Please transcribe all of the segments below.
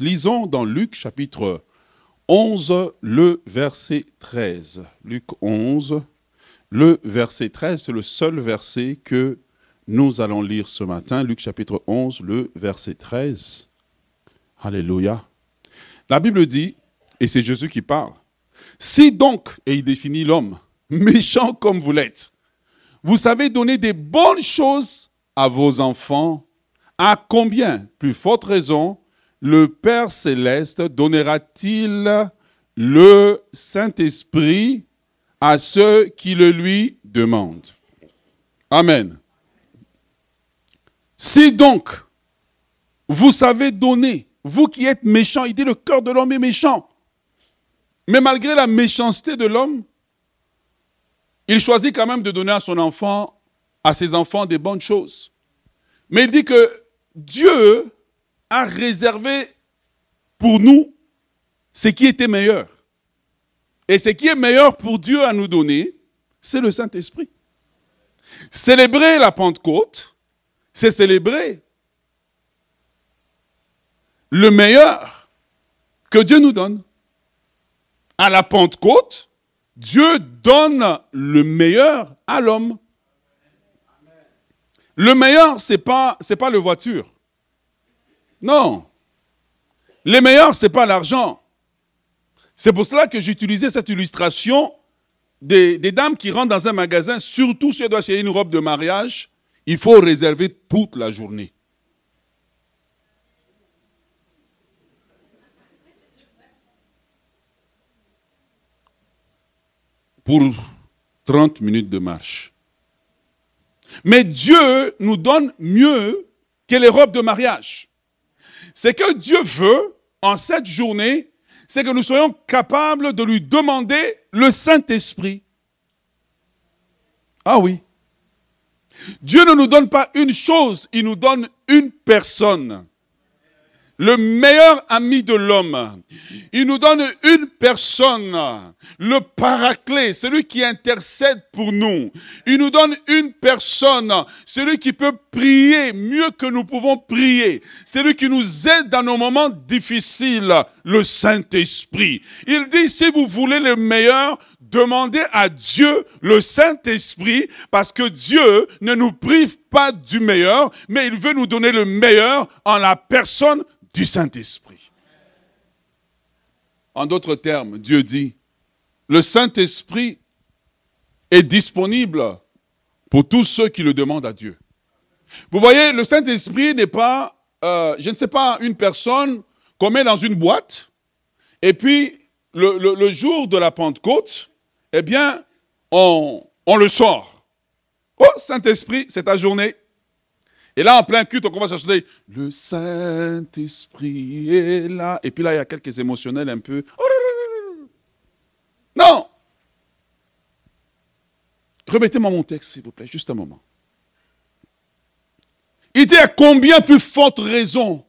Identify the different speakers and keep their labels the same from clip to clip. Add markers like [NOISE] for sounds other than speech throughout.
Speaker 1: Lisons dans Luc chapitre 11, le verset 13. Luc 11, le verset 13, c'est le seul verset que nous allons lire ce matin. Luc chapitre 11, le verset 13. Alléluia. La Bible dit, et c'est Jésus qui parle, si donc, et il définit l'homme, méchant comme vous l'êtes, vous savez donner des bonnes choses à vos enfants, à combien, plus forte raison, le Père céleste donnera-t-il le Saint-Esprit à ceux qui le lui demandent? Amen. Si donc vous savez donner, vous qui êtes méchants, il dit le cœur de l'homme est méchant. Mais malgré la méchanceté de l'homme, il choisit quand même de donner à son enfant, à ses enfants des bonnes choses. Mais il dit que Dieu a réservé pour nous ce qui était meilleur. Et ce qui est meilleur pour Dieu à nous donner, c'est le Saint-Esprit. Célébrer la Pentecôte, c'est célébrer le meilleur que Dieu nous donne. À la Pentecôte, Dieu donne le meilleur à l'homme. Le meilleur, ce n'est pas, pas le voiture. Non. Le meilleur, ce n'est pas l'argent. C'est pour cela que j'utilisais cette illustration des, dames qui rentrent dans un magasin, surtout si elles doivent acheter une robe de mariage, il faut réserver toute la journée. Pour 30 minutes de marche. Mais Dieu nous donne mieux que les robes de mariage. C'est que Dieu veut, en cette journée, c'est que nous soyons capables de lui demander le Saint-Esprit. Ah oui. Dieu ne nous donne pas une chose, il nous donne une personne le meilleur ami de l'homme. Il nous donne une personne, le paraclet, celui qui intercède pour nous. Il nous donne une personne, celui qui peut prier mieux que nous pouvons prier. Celui qui nous aide dans nos moments difficiles, le Saint-Esprit. Il dit, si vous voulez le meilleur, demandez à Dieu le Saint-Esprit, parce que Dieu ne nous prive pas du meilleur, mais il veut nous donner le meilleur en la personne du Saint-Esprit. En d'autres termes, Dieu dit, le Saint-Esprit est disponible pour tous ceux qui le demandent à Dieu. Vous voyez, le Saint-Esprit n'est pas, euh, je ne sais pas, une personne qu'on met dans une boîte, et puis le, jour de la Pentecôte, eh bien, on, on le sort. Oh, Saint-Esprit, c'est ta journée. Et là, en plein culte, on commence à chanter Le Saint-Esprit est là. Et puis là, il y a quelques émotionnels un peu. Non Remettez-moi mon texte, s'il vous plaît, juste un moment. Il dit à combien plus forte raison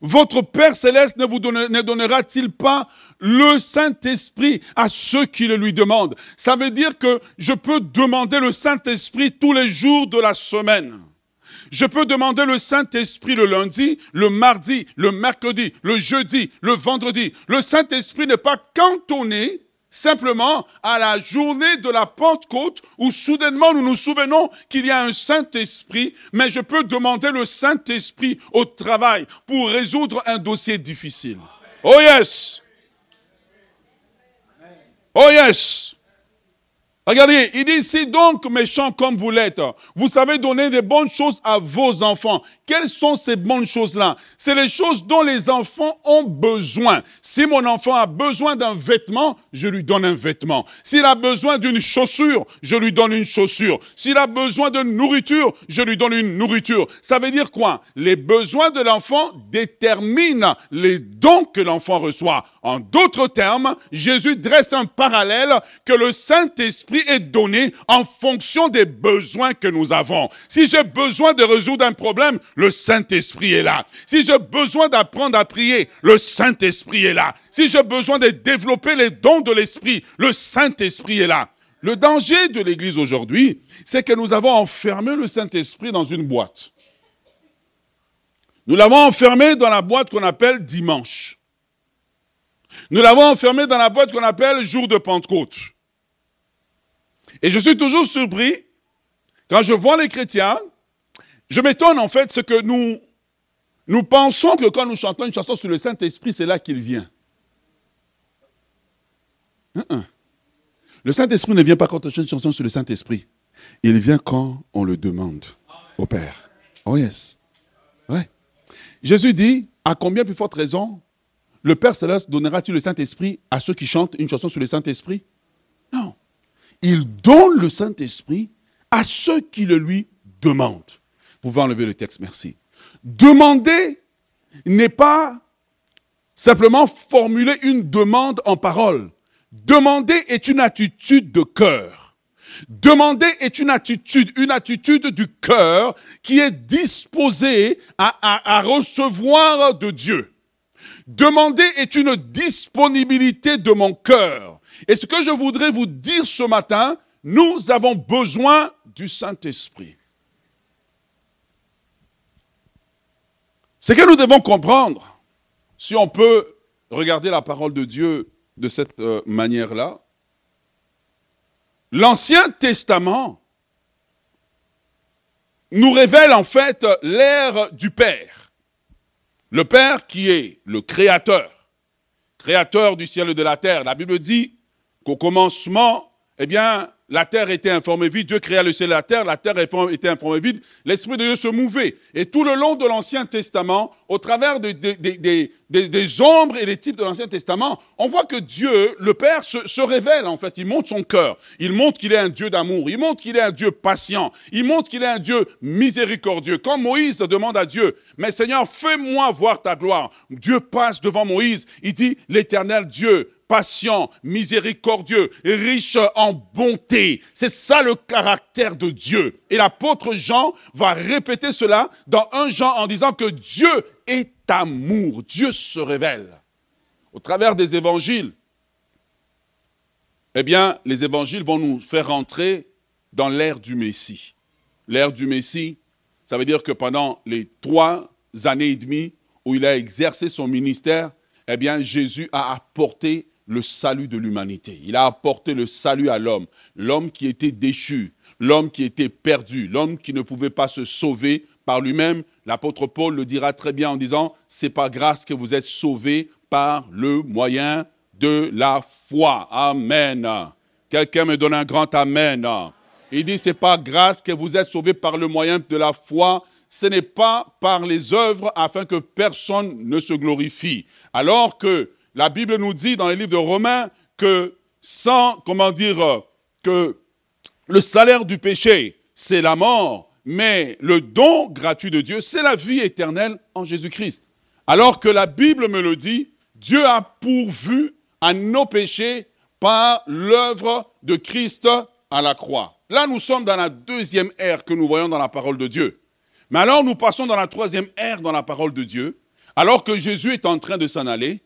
Speaker 1: votre Père céleste ne vous donnera-t-il pas le Saint-Esprit à ceux qui le lui demandent? Ça veut dire que je peux demander le Saint-Esprit tous les jours de la semaine. Je peux demander le Saint-Esprit le lundi, le mardi, le mercredi, le jeudi, le vendredi. Le Saint-Esprit n'est pas cantonné simplement à la journée de la Pentecôte où soudainement nous nous souvenons qu'il y a un Saint-Esprit, mais je peux demander le Saint-Esprit au travail pour résoudre un dossier difficile. Oh yes! Oh yes! Regardez, il dit, si donc méchant comme vous l'êtes, vous savez donner des bonnes choses à vos enfants. Quelles sont ces bonnes choses-là? C'est les choses dont les enfants ont besoin. Si mon enfant a besoin d'un vêtement, je lui donne un vêtement. S'il a besoin d'une chaussure, je lui donne une chaussure. S'il a besoin de nourriture, je lui donne une nourriture. Ça veut dire quoi? Les besoins de l'enfant déterminent les dons que l'enfant reçoit. En d'autres termes, Jésus dresse un parallèle que le Saint-Esprit est donné en fonction des besoins que nous avons. Si j'ai besoin de résoudre un problème, le Saint-Esprit est là. Si j'ai besoin d'apprendre à prier, le Saint-Esprit est là. Si j'ai besoin de développer les dons de l'Esprit, le Saint-Esprit est là. Le danger de l'Église aujourd'hui, c'est que nous avons enfermé le Saint-Esprit dans une boîte. Nous l'avons enfermé dans la boîte qu'on appelle dimanche. Nous l'avons enfermé dans la boîte qu'on appelle jour de Pentecôte. Et je suis toujours surpris quand je vois les chrétiens, je m'étonne en fait ce que nous, nous pensons que quand nous chantons une chanson sur le Saint-Esprit, c'est là qu'il vient. Le Saint-Esprit ne vient pas quand on chante une chanson sur le Saint-Esprit. Il vient quand on le demande au Père. Oh yes. Jésus dit, à combien plus forte raison, le Père Céleste donnera-t-il le Saint-Esprit à ceux qui chantent une chanson sur le Saint-Esprit? Non. Il donne le Saint-Esprit à ceux qui le lui demandent. Vous pouvez enlever le texte, merci. Demander n'est pas simplement formuler une demande en parole. Demander est une attitude de cœur. Demander est une attitude, une attitude du cœur qui est disposée à, à, recevoir de Dieu. Demander est une disponibilité de mon cœur. Et ce que je voudrais vous dire ce matin, nous avons besoin du Saint-Esprit. Ce que nous devons comprendre, si on peut regarder la parole de Dieu de cette euh, manière-là. L'Ancien Testament nous révèle en fait l'ère du Père. Le Père qui est le Créateur, Créateur du ciel et de la terre. La Bible dit qu'au commencement, eh bien, la terre était informée vide, Dieu créa le ciel et la terre, la terre était informée vide, l'Esprit de Dieu se mouvait. Et tout le long de l'Ancien Testament, au travers des ombres et des types de l'Ancien Testament, on voit que Dieu, le Père, se, se révèle en fait, il montre son cœur, il montre qu'il est un Dieu d'amour, il montre qu'il est un Dieu patient, il montre qu'il est un Dieu miséricordieux. Quand Moïse demande à Dieu, mais Seigneur, fais-moi voir ta gloire, Dieu passe devant Moïse, il dit, l'Éternel Dieu, patient, miséricordieux, riche en bonté. C'est ça le caractère de Dieu. Et l'apôtre Jean va répéter cela dans un Jean en disant que Dieu est amour. Dieu se révèle. Au travers des évangiles, eh bien, les évangiles vont nous faire rentrer dans l'ère du Messie. L'ère du Messie, ça veut dire que pendant les trois années et demie où il a exercé son ministère, eh bien, Jésus a apporté le salut de l'humanité. Il a apporté le salut à l'homme, l'homme qui était déchu, l'homme qui était perdu, l'homme qui ne pouvait pas se sauver par lui-même. L'apôtre Paul le dira très bien en disant, c'est par grâce que vous êtes sauvés par le moyen de la foi. Amen. Quelqu'un me donne un grand amen. Il dit, c'est par grâce que vous êtes sauvés par le moyen de la foi. Ce n'est pas par les œuvres afin que personne ne se glorifie. Alors que la Bible nous dit dans les livres de Romains que sans, comment dire, que le salaire du péché, c'est la mort, mais le don gratuit de Dieu, c'est la vie éternelle en Jésus-Christ. Alors que la Bible me le dit, Dieu a pourvu à nos péchés par l'œuvre de Christ à la croix. Là, nous sommes dans la deuxième ère que nous voyons dans la parole de Dieu. Mais alors, nous passons dans la troisième ère dans la parole de Dieu, alors que Jésus est en train de s'en aller.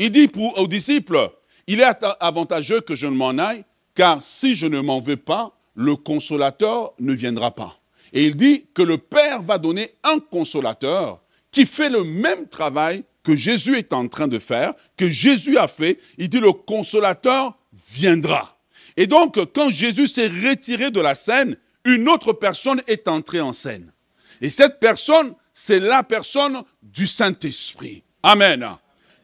Speaker 1: Il dit aux disciples, il est avantageux que je ne m'en aille, car si je ne m'en vais pas, le consolateur ne viendra pas. Et il dit que le Père va donner un consolateur qui fait le même travail que Jésus est en train de faire, que Jésus a fait. Il dit le consolateur viendra. Et donc, quand Jésus s'est retiré de la scène, une autre personne est entrée en scène. Et cette personne, c'est la personne du Saint-Esprit. Amen.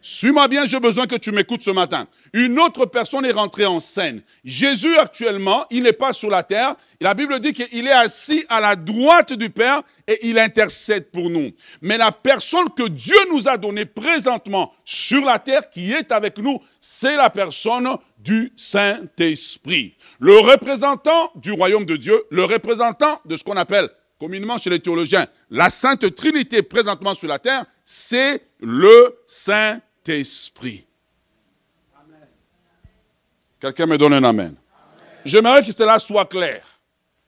Speaker 1: Suis-moi bien, j'ai besoin que tu m'écoutes ce matin. Une autre personne est rentrée en scène. Jésus actuellement, il n'est pas sur la terre. La Bible dit qu'il est assis à la droite du Père et il intercède pour nous. Mais la personne que Dieu nous a donnée présentement sur la terre, qui est avec nous, c'est la personne du Saint-Esprit. Le représentant du royaume de Dieu, le représentant de ce qu'on appelle communément chez les théologiens la Sainte Trinité présentement sur la terre, c'est le Saint-Esprit esprit Quelqu'un me donne un amen. J'aimerais que cela soit clair.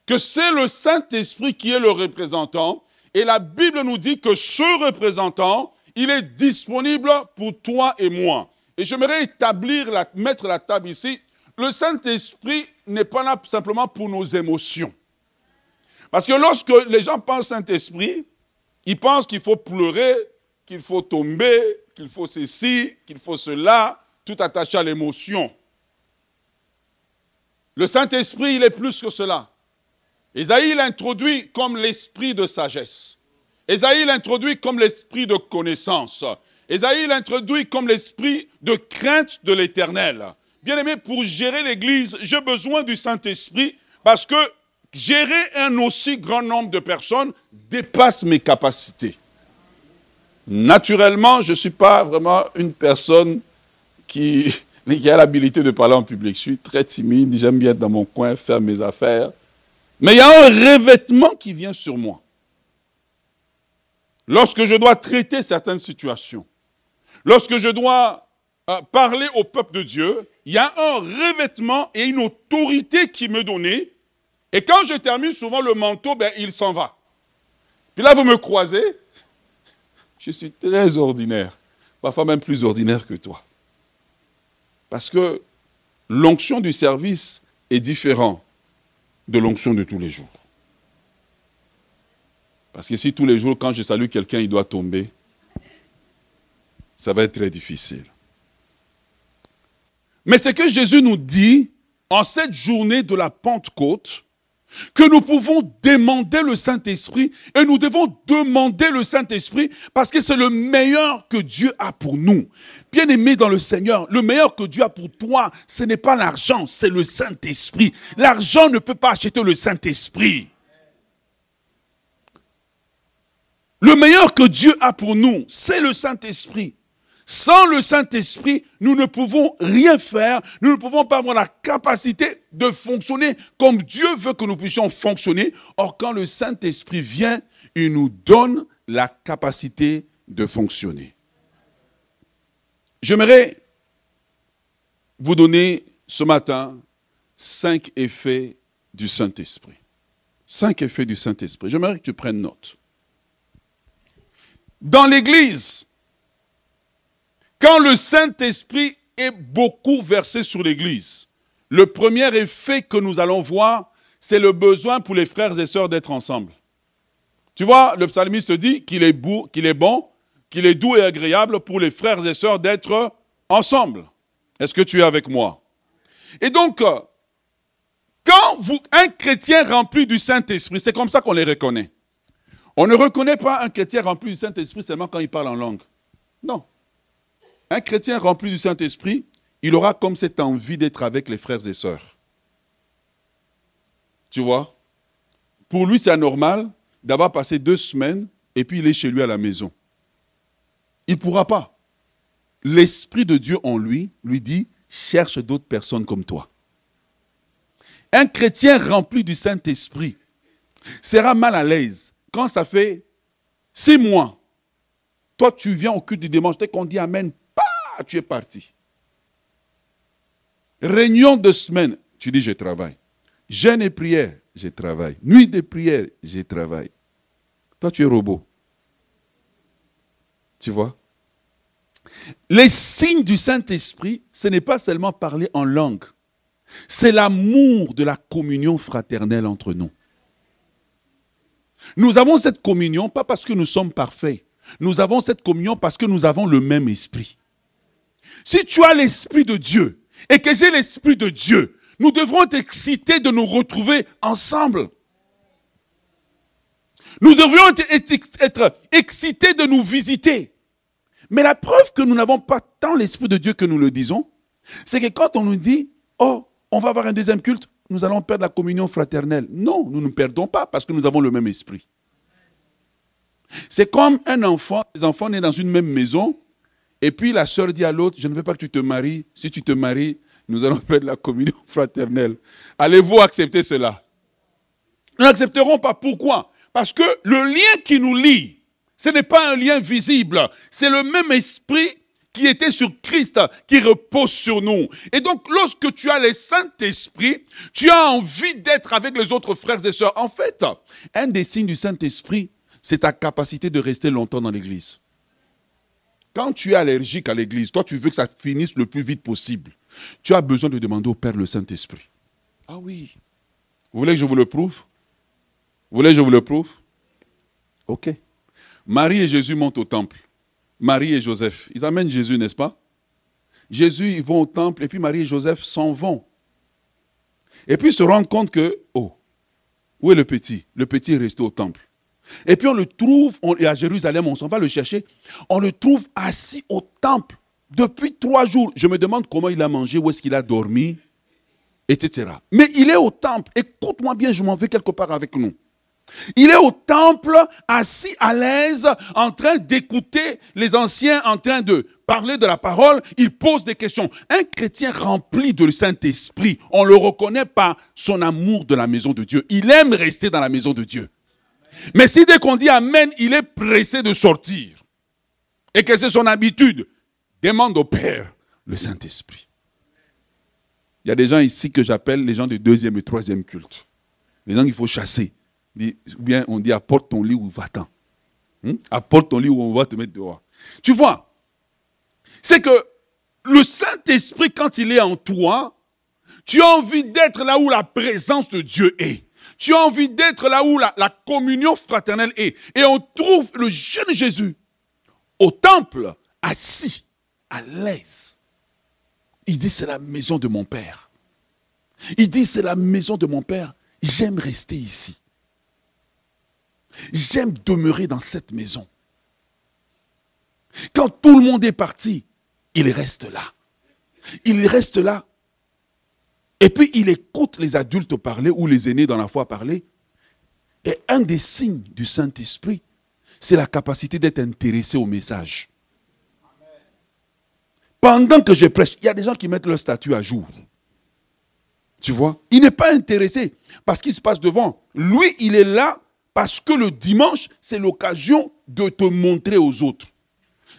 Speaker 1: Que c'est le Saint-Esprit qui est le représentant. Et la Bible nous dit que ce représentant, il est disponible pour toi et moi. Et j'aimerais établir, la, mettre la table ici. Le Saint-Esprit n'est pas là simplement pour nos émotions. Parce que lorsque les gens pensent Saint-Esprit, Ils pensent qu'il faut pleurer, qu'il faut tomber, qu'il faut ceci, qu'il faut cela, tout attaché à l'émotion. Le Saint-Esprit, il est plus que cela. Isaïe l'introduit comme l'esprit de sagesse. Isaïe l'introduit comme l'esprit de connaissance. Isaïe l'introduit comme l'esprit de crainte de l'éternel. Bien aimé, pour gérer l'Église, j'ai besoin du Saint-Esprit parce que gérer un aussi grand nombre de personnes dépasse mes capacités. Naturellement, je ne suis pas vraiment une personne qui, [LAUGHS] qui a l'habilité de parler en public. Je suis très timide, j'aime bien être dans mon coin, faire mes affaires. Mais il y a un revêtement qui vient sur moi. Lorsque je dois traiter certaines situations, lorsque je dois euh, parler au peuple de Dieu, il y a un revêtement et une autorité qui me donnée. Et quand je termine souvent le manteau, ben, il s'en va. Puis là, vous me croisez, je suis très ordinaire, parfois même plus ordinaire que toi. Parce que l'onction du service est différente de l'onction de tous les jours. Parce que si tous les jours, quand je salue quelqu'un, il doit tomber, ça va être très difficile. Mais c'est que Jésus nous dit, en cette journée de la Pentecôte, que nous pouvons demander le Saint-Esprit et nous devons demander le Saint-Esprit parce que c'est le meilleur que Dieu a pour nous. Bien aimé dans le Seigneur, le meilleur que Dieu a pour toi, ce n'est pas l'argent, c'est le Saint-Esprit. L'argent ne peut pas acheter le Saint-Esprit. Le meilleur que Dieu a pour nous, c'est le Saint-Esprit. Sans le Saint-Esprit, nous ne pouvons rien faire, nous ne pouvons pas avoir la capacité de fonctionner comme Dieu veut que nous puissions fonctionner. Or, quand le Saint-Esprit vient, il nous donne la capacité de fonctionner. J'aimerais vous donner ce matin cinq effets du Saint-Esprit. Cinq effets du Saint-Esprit. J'aimerais que tu prennes note. Dans l'Église, quand le Saint-Esprit est beaucoup versé sur l'Église, le premier effet que nous allons voir, c'est le besoin pour les frères et sœurs d'être ensemble. Tu vois, le psalmiste dit qu'il est, beau, qu'il est bon, qu'il est doux et agréable pour les frères et sœurs d'être ensemble. Est-ce que tu es avec moi? Et donc, quand vous, un chrétien rempli du Saint-Esprit, c'est comme ça qu'on les reconnaît. On ne reconnaît pas un chrétien rempli du Saint-Esprit seulement quand il parle en langue. Non. Un chrétien rempli du Saint-Esprit, il aura comme cette envie d'être avec les frères et sœurs. Tu vois? Pour lui, c'est anormal d'avoir passé deux semaines et puis il est chez lui à la maison. Il ne pourra pas. L'Esprit de Dieu en lui lui dit, cherche d'autres personnes comme toi. Un chrétien rempli du Saint-Esprit sera mal à l'aise quand ça fait six mois. Toi, tu viens au culte du dimanche, dès qu'on dit Amen, ah, tu es parti. Réunion de semaine, tu dis je travaille. Jeûne et prière, je travaille. Nuit de prière, je travaille. Toi, tu es robot. Tu vois? Les signes du Saint-Esprit, ce n'est pas seulement parler en langue. C'est l'amour de la communion fraternelle entre nous. Nous avons cette communion pas parce que nous sommes parfaits. Nous avons cette communion parce que nous avons le même esprit. Si tu as l'Esprit de Dieu et que j'ai l'Esprit de Dieu, nous devrons être excités de nous retrouver ensemble. Nous devrions être, excités de nous visiter. Mais la preuve que nous n'avons pas tant l'Esprit de Dieu que nous le disons, c'est que quand on nous dit, oh, on va avoir un deuxième culte, nous allons perdre la communion fraternelle. Non, nous ne perdons pas parce que nous avons le même esprit. C'est comme un enfant, les enfants nés dans une même maison, et puis la sœur dit à l'autre, je ne veux pas que tu te maries. Si tu te maries, nous allons faire de la communion [LAUGHS] fraternelle. Allez-vous accepter cela? Nous n'accepterons pas. Pourquoi? Parce que le lien qui nous lie, ce n'est pas un lien visible. C'est le même esprit qui était sur Christ, qui repose sur nous. Et donc, lorsque tu as le Saint-Esprit, tu as envie d'être avec les autres frères et sœurs. En fait, un des signes du Saint-Esprit, c'est ta capacité de rester longtemps dans l'Église. Quand tu es allergique à l'église, toi tu veux que ça finisse le plus vite possible. Tu as besoin de demander au Père le Saint-Esprit. Ah oui. Vous voulez que je vous le prouve? Vous voulez que je vous le prouve? Ok. Marie et Jésus montent au temple. Marie et Joseph, ils amènent Jésus, n'est-ce pas? Jésus, ils vont au temple et puis Marie et Joseph s'en vont. Et puis ils se rendent compte que, oh, où est le petit? Le petit est resté au temple. Et puis on le trouve on, à Jérusalem, on s'en va le chercher. On le trouve assis au temple depuis trois jours. Je me demande comment il a mangé, où est-ce qu'il a dormi, etc. Mais il est au temple. Écoute-moi bien, je m'en vais quelque part avec nous. Il est au temple, assis à l'aise, en train d'écouter les anciens, en train de parler de la parole. Il pose des questions. Un chrétien rempli de Saint-Esprit, on le reconnaît par son amour de la maison de Dieu. Il aime rester dans la maison de Dieu. Mais si dès qu'on dit Amen, il est pressé de sortir, et que c'est son habitude, demande au Père le Saint-Esprit. Il y a des gens ici que j'appelle les gens de deuxième et troisième culte. Les gens qu'il faut chasser. Ou bien on dit apporte ton lit ou va-t'en. Hmm? Apporte ton lit ou on va te mettre dehors. Tu vois, c'est que le Saint-Esprit, quand il est en toi, tu as envie d'être là où la présence de Dieu est. Tu as envie d'être là où la, communion fraternelle est. Et on trouve le jeune Jésus au temple, assis, à l'aise. Il dit, c'est la maison de mon Père. Il dit, c'est la maison de mon Père. J'aime rester ici. J'aime demeurer dans cette maison. Quand tout le monde est parti, il reste là. Il reste là. Et puis il écoute les adultes parler ou les aînés dans la foi parler. Et un des signes du Saint-Esprit, c'est la capacité d'être intéressé au message. Pendant que je prêche, il y a des gens qui mettent leur statut à jour. Tu vois? Il n'est pas intéressé parce qu'il se passe devant. Lui, il est là parce que le dimanche, c'est l'occasion de te montrer aux autres.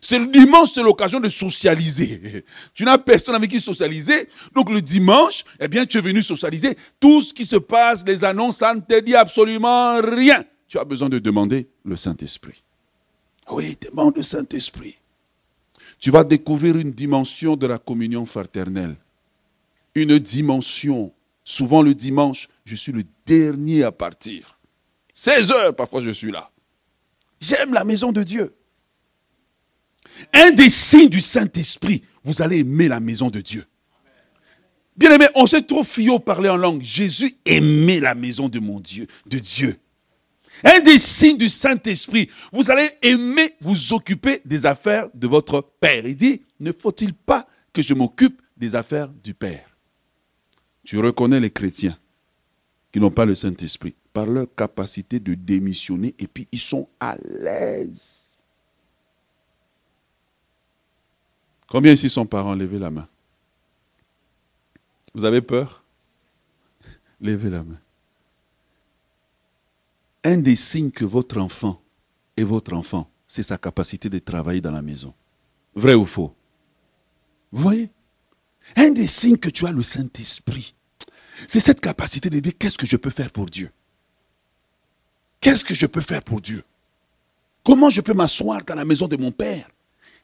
Speaker 1: C'est le dimanche, c'est l'occasion de socialiser. [LAUGHS] Tu n'as personne avec qui socialiser. Donc le dimanche, eh bien, tu es venu socialiser. Tout ce qui se passe, les annonces, ça ne te dit absolument rien. Tu as besoin de demander le Saint-Esprit. Oui, demande le Saint-Esprit. Tu vas découvrir une dimension de la communion fraternelle. Une dimension. Souvent le dimanche, je suis le dernier à partir. 16 heures, parfois je suis là. J'aime la maison de Dieu. Un des signes du Saint-Esprit, vous allez aimer la maison de Dieu. Bien aimé, on sait trop fier parler en langue. Jésus aimait la maison de mon Dieu, de Dieu. Un des signes du Saint-Esprit, vous allez aimer vous occuper des affaires de votre Père. Il dit, ne faut-il pas que je m'occupe des affaires du Père? Tu reconnais les chrétiens qui n'ont pas le Saint-Esprit par leur capacité de démissionner et puis ils sont à l'aise. Combien ici sont parents? Levez la main. Vous avez peur? [LAUGHS] Levez la main. Un des signes que votre enfant est votre enfant, c'est sa capacité de travailler dans la maison. Vrai ou faux? Vous voyez? Un des signes que tu as le Saint-Esprit, c'est cette capacité de dire qu'est-ce que je peux faire pour Dieu? Qu'est-ce que je peux faire pour Dieu? Comment je peux m'asseoir dans la maison de mon Père?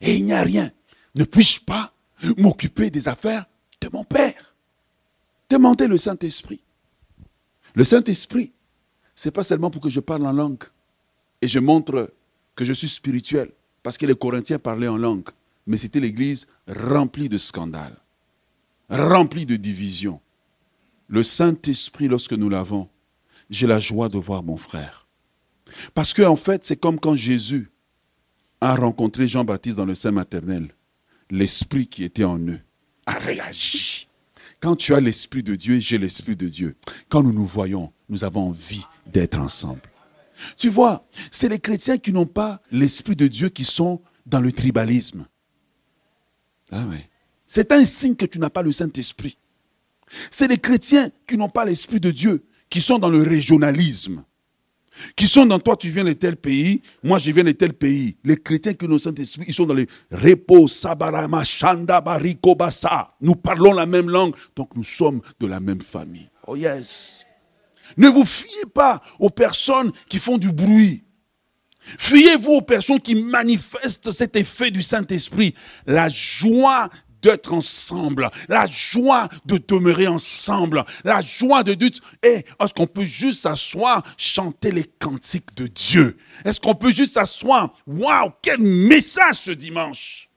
Speaker 1: Et il n'y a rien Ne puis-je pas m'occuper des affaires de mon Père? Demandez le Saint-Esprit. Le Saint-Esprit, ce n'est pas seulement pour que je parle en langue et je montre que je suis spirituel, parce que les Corinthiens parlaient en langue, mais c'était l'Église remplie de scandales, remplie de divisions. Le Saint-Esprit, lorsque nous l'avons, j'ai la joie de voir mon frère. Parce que, en fait, c'est comme quand Jésus a rencontré Jean-Baptiste dans le sein maternel. L'esprit qui était en eux a réagi. Quand tu as l'esprit de Dieu, j'ai l'esprit de Dieu. Quand nous nous voyons, nous avons envie d'être ensemble. Tu vois, c'est les chrétiens qui n'ont pas l'esprit de Dieu qui sont dans le tribalisme. Ah C'est un signe que tu n'as pas le Saint-Esprit. C'est les chrétiens qui n'ont pas l'esprit de Dieu qui sont dans le régionalisme qui sont dans toi, tu viens de tel pays, moi je viens de tel pays. Les chrétiens qui nous Saint-Esprit, ils sont dans les repos, sabarama, shanda, bariko, basa. Nous parlons la même langue, donc nous sommes de la même famille. Oh yes. Ne vous fiez pas aux personnes qui font du bruit. Fiez-vous aux personnes qui manifestent cet effet du Saint-Esprit. La joie d'être ensemble, la joie de demeurer ensemble, la joie de dire, eh, est-ce qu'on peut juste s'asseoir, chanter les cantiques de Dieu? Est-ce qu'on peut juste s'asseoir? Waouh, quel message ce dimanche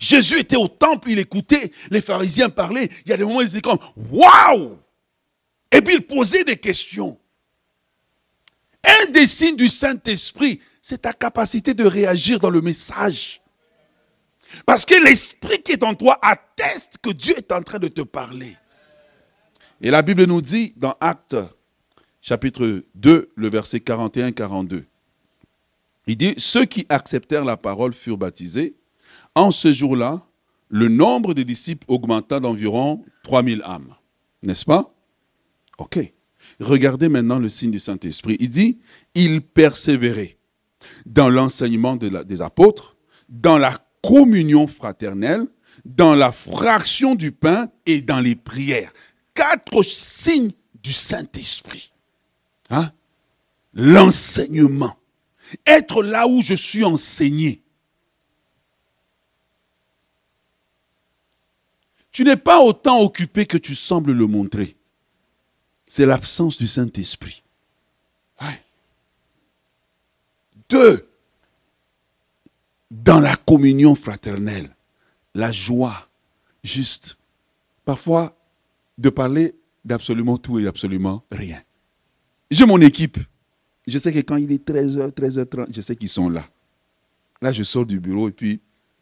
Speaker 1: Jésus était au temple, il écoutait les pharisiens parler. Il y a des moments où il était comme Waouh Et puis il posait des questions. Un des signes du Saint-Esprit, c'est ta capacité de réagir dans le message. Parce que l'esprit qui est en toi atteste que Dieu est en train de te parler. Et la Bible nous dit dans Actes chapitre 2, le verset 41-42, il dit, ceux qui acceptèrent la parole furent baptisés. En ce jour-là, le nombre des disciples augmenta d'environ 3000 âmes. N'est-ce pas? Ok. Regardez maintenant le signe du Saint-Esprit. Il dit, il persévérait dans l'enseignement des apôtres, dans la communion fraternelle, dans la fraction du pain et dans les prières. Quatre signes du Saint-Esprit. Hein? L'enseignement. Être là où je suis enseigné. Tu n'es pas autant occupé que tu sembles le montrer. C'est l'absence du Saint-Esprit. Deux, dans la communion fraternelle, la joie, juste. Parfois, de parler d'absolument tout et absolument rien. J'ai mon équipe. Je sais que quand il est 13h, 13h30, je sais qu'ils sont là. Là, je sors du bureau et puis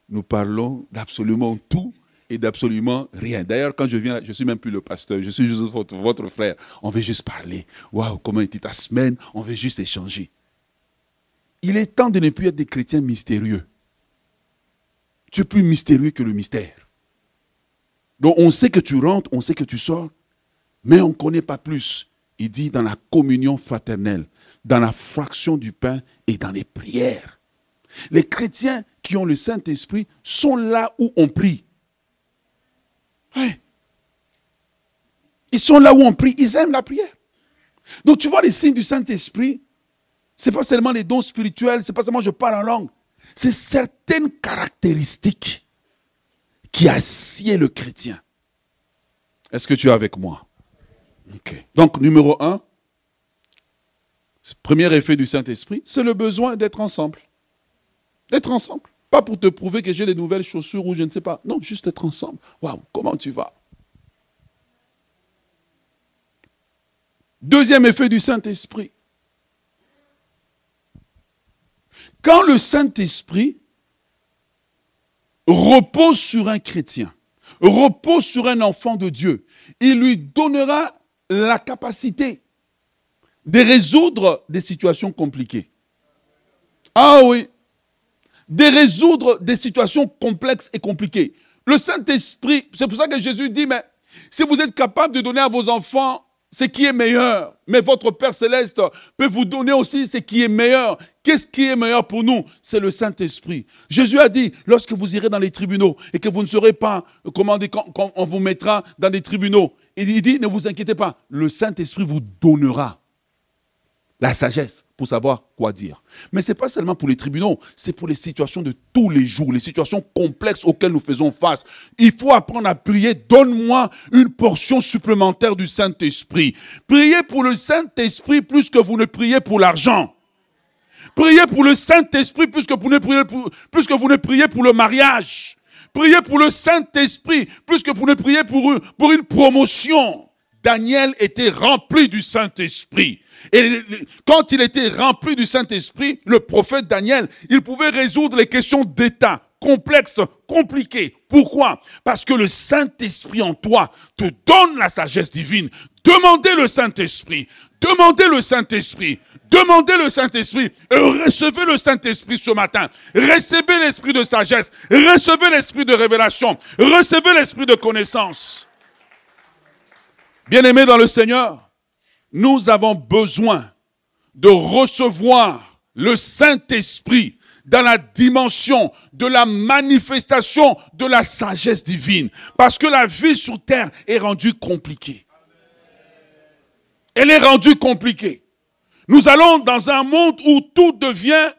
Speaker 1: nous parlons d'absolument tout et d'absolument rien. D'ailleurs, quand je viens, je ne suis même plus le pasteur, je suis juste votre, votre frère. On veut juste parler. Waouh, comment était ta semaine? On veut juste échanger. Il est temps de ne plus être des chrétiens mystérieux. Tu es plus mystérieux que le mystère. Donc on sait que tu rentres, on sait que tu sors, mais on ne connaît pas plus. Il dit dans la communion fraternelle, dans la fraction du pain et dans les prières. Les chrétiens qui ont le Saint-Esprit sont là où on prie. Ils sont là où on prie, ils aiment la prière. Donc tu vois les signes du Saint-Esprit, ce n'est pas seulement les dons spirituels, ce n'est pas seulement je parle en langue c'est certaines caractéristiques qui assied le chrétien. Est-ce que tu es avec moi? Donc, numéro un, premier effet du Saint-Esprit, c'est le besoin d'être ensemble. D'être ensemble. Pas pour te prouver que j'ai les nouvelles chaussures ou je ne sais pas. Non, juste être ensemble. Waouh, comment tu vas? Deuxième effet du Saint-Esprit, Quand le Saint-Esprit repose sur un chrétien, repose sur un enfant de Dieu, il lui donnera la capacité de résoudre des situations compliquées. Ah oui, de résoudre des situations complexes et compliquées. Le Saint-Esprit, c'est pour ça que Jésus dit, mais si vous êtes capable de donner à vos enfants ce qui est meilleur. Mais votre Père céleste peut vous donner aussi ce qui est meilleur. Qu'est-ce qui est meilleur pour nous? C'est le Saint-Esprit. Jésus a dit, lorsque vous irez dans les tribunaux et que vous ne serez pas quand, quand on vous mettra dans des tribunaux, il dit, ne vous inquiétez pas, le Saint-Esprit vous donnera la sagesse pour savoir quoi dire. Mais ce n'est pas seulement pour les tribunaux, c'est pour les situations de tous les jours, les situations complexes auxquelles nous faisons face. Il faut apprendre à prier. Donne-moi une portion supplémentaire du Saint-Esprit. Priez pour le Saint-Esprit plus que vous ne priez pour l'argent. Priez pour le Saint-Esprit plus que vous ne priez pour, le mariage. Priez pour le Saint-Esprit plus que vous ne priez pour une promotion. Daniel était rempli du Saint-Esprit. Et quand il était rempli du Saint-Esprit, le prophète Daniel, il pouvait résoudre les questions d'État complexes, compliquées. Pourquoi? Parce que le Saint-Esprit en toi te donne la sagesse divine. Demandez le Saint-Esprit. Demandez le Saint-Esprit. Demandez le Saint-Esprit recevez le Saint-Esprit ce matin. Recevez l'esprit de sagesse. Recevez l'esprit de révélation. Recevez l'esprit de connaissance. Bien-aimés dans le Seigneur, nous avons besoin de recevoir le Saint-Esprit dans la dimension de la manifestation de la sagesse divine. Parce que la vie sur terre est rendue compliquée. Elle est rendue compliquée. Nous allons dans un monde où tout devient,